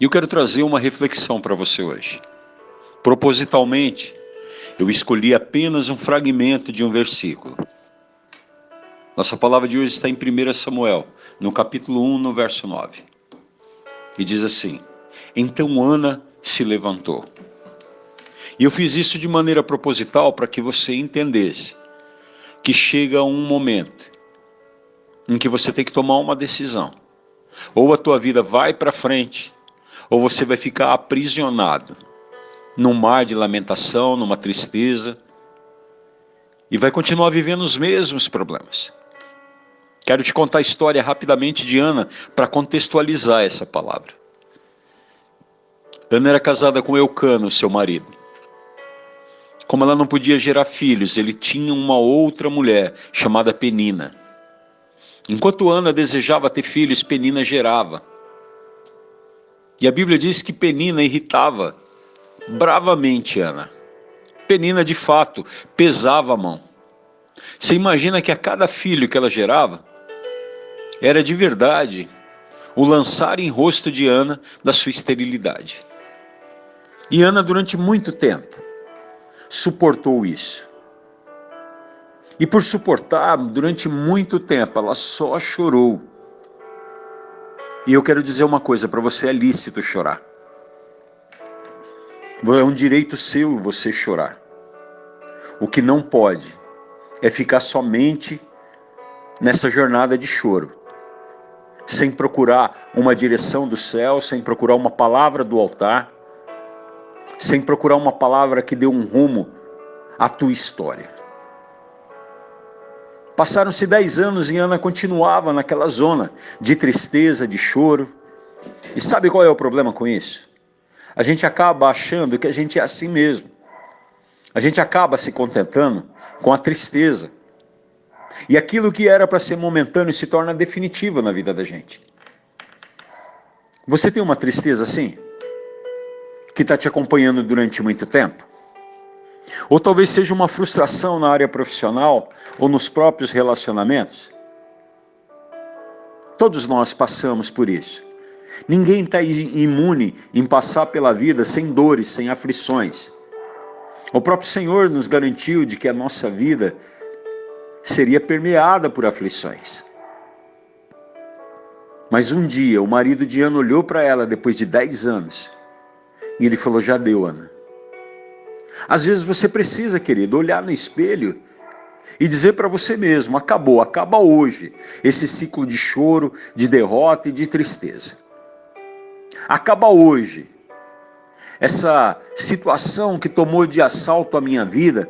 E eu quero trazer uma reflexão para você hoje. Propositalmente, eu escolhi apenas um fragmento de um versículo. Nossa palavra de hoje está em 1 Samuel, no capítulo 1, no verso 9. E diz assim: Então Ana se levantou. E eu fiz isso de maneira proposital para que você entendesse que chega um momento em que você tem que tomar uma decisão. Ou a tua vida vai para frente, ou você vai ficar aprisionado num mar de lamentação, numa tristeza, e vai continuar vivendo os mesmos problemas. Quero te contar a história rapidamente de Ana para contextualizar essa palavra. Ana era casada com Eucano, seu marido. Como ela não podia gerar filhos, ele tinha uma outra mulher chamada Penina. Enquanto Ana desejava ter filhos, Penina gerava. E a Bíblia diz que Penina irritava bravamente Ana. Penina, de fato, pesava a mão. Você imagina que a cada filho que ela gerava, era de verdade o lançar em rosto de Ana da sua esterilidade. E Ana, durante muito tempo, suportou isso. E por suportar durante muito tempo, ela só chorou. E eu quero dizer uma coisa para você: é lícito chorar. É um direito seu você chorar. O que não pode é ficar somente nessa jornada de choro, sem procurar uma direção do céu, sem procurar uma palavra do altar, sem procurar uma palavra que dê um rumo à tua história. Passaram-se dez anos e Ana continuava naquela zona de tristeza, de choro. E sabe qual é o problema com isso? a gente acaba achando que a gente é assim mesmo. A gente acaba se contentando com a tristeza. E aquilo que era para ser momentâneo se torna definitivo na vida da gente. Você tem uma tristeza assim? Que está te acompanhando durante muito tempo? Ou talvez seja uma frustração na área profissional ou nos próprios relacionamentos? Todos nós passamos por isso. Ninguém está imune em passar pela vida sem dores, sem aflições. O próprio Senhor nos garantiu de que a nossa vida seria permeada por aflições. Mas um dia o marido de Ana olhou para ela depois de 10 anos e ele falou: Já deu, Ana. Às vezes você precisa, querido, olhar no espelho e dizer para você mesmo: acabou, acaba hoje esse ciclo de choro, de derrota e de tristeza. Acaba hoje. Essa situação que tomou de assalto a minha vida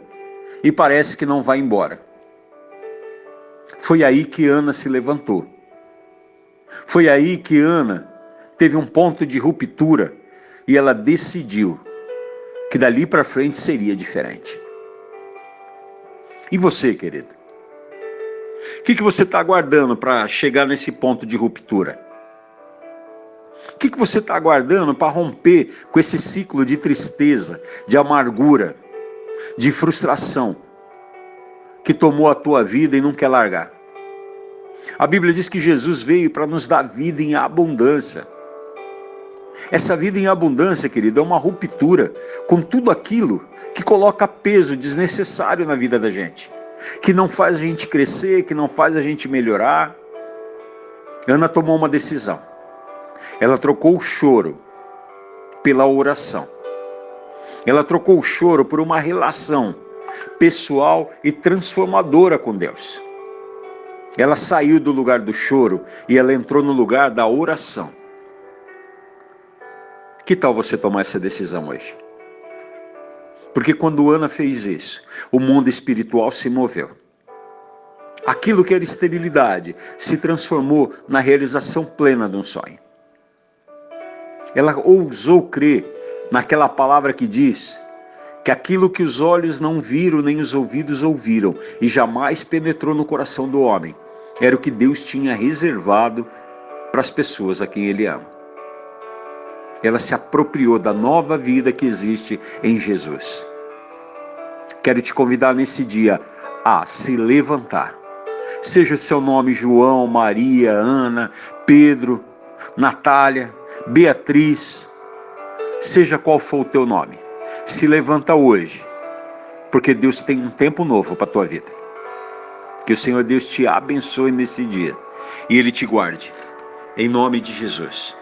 e parece que não vai embora. Foi aí que Ana se levantou. Foi aí que Ana teve um ponto de ruptura e ela decidiu que dali para frente seria diferente. E você, querido? O que, que você está aguardando para chegar nesse ponto de ruptura? O que, que você está aguardando para romper com esse ciclo de tristeza, de amargura, de frustração que tomou a tua vida e não quer largar? A Bíblia diz que Jesus veio para nos dar vida em abundância. Essa vida em abundância, querido, é uma ruptura com tudo aquilo que coloca peso desnecessário na vida da gente, que não faz a gente crescer, que não faz a gente melhorar. Ana tomou uma decisão. Ela trocou o choro pela oração. Ela trocou o choro por uma relação pessoal e transformadora com Deus. Ela saiu do lugar do choro e ela entrou no lugar da oração. Que tal você tomar essa decisão hoje? Porque quando Ana fez isso, o mundo espiritual se moveu. Aquilo que era esterilidade se transformou na realização plena de um sonho. Ela ousou crer naquela palavra que diz que aquilo que os olhos não viram nem os ouvidos ouviram e jamais penetrou no coração do homem era o que Deus tinha reservado para as pessoas a quem Ele ama. Ela se apropriou da nova vida que existe em Jesus. Quero te convidar nesse dia a se levantar. Seja o seu nome João, Maria, Ana, Pedro, Natália, Beatriz, seja qual for o teu nome, se levanta hoje, porque Deus tem um tempo novo para a tua vida. Que o Senhor Deus te abençoe nesse dia e Ele te guarde. Em nome de Jesus.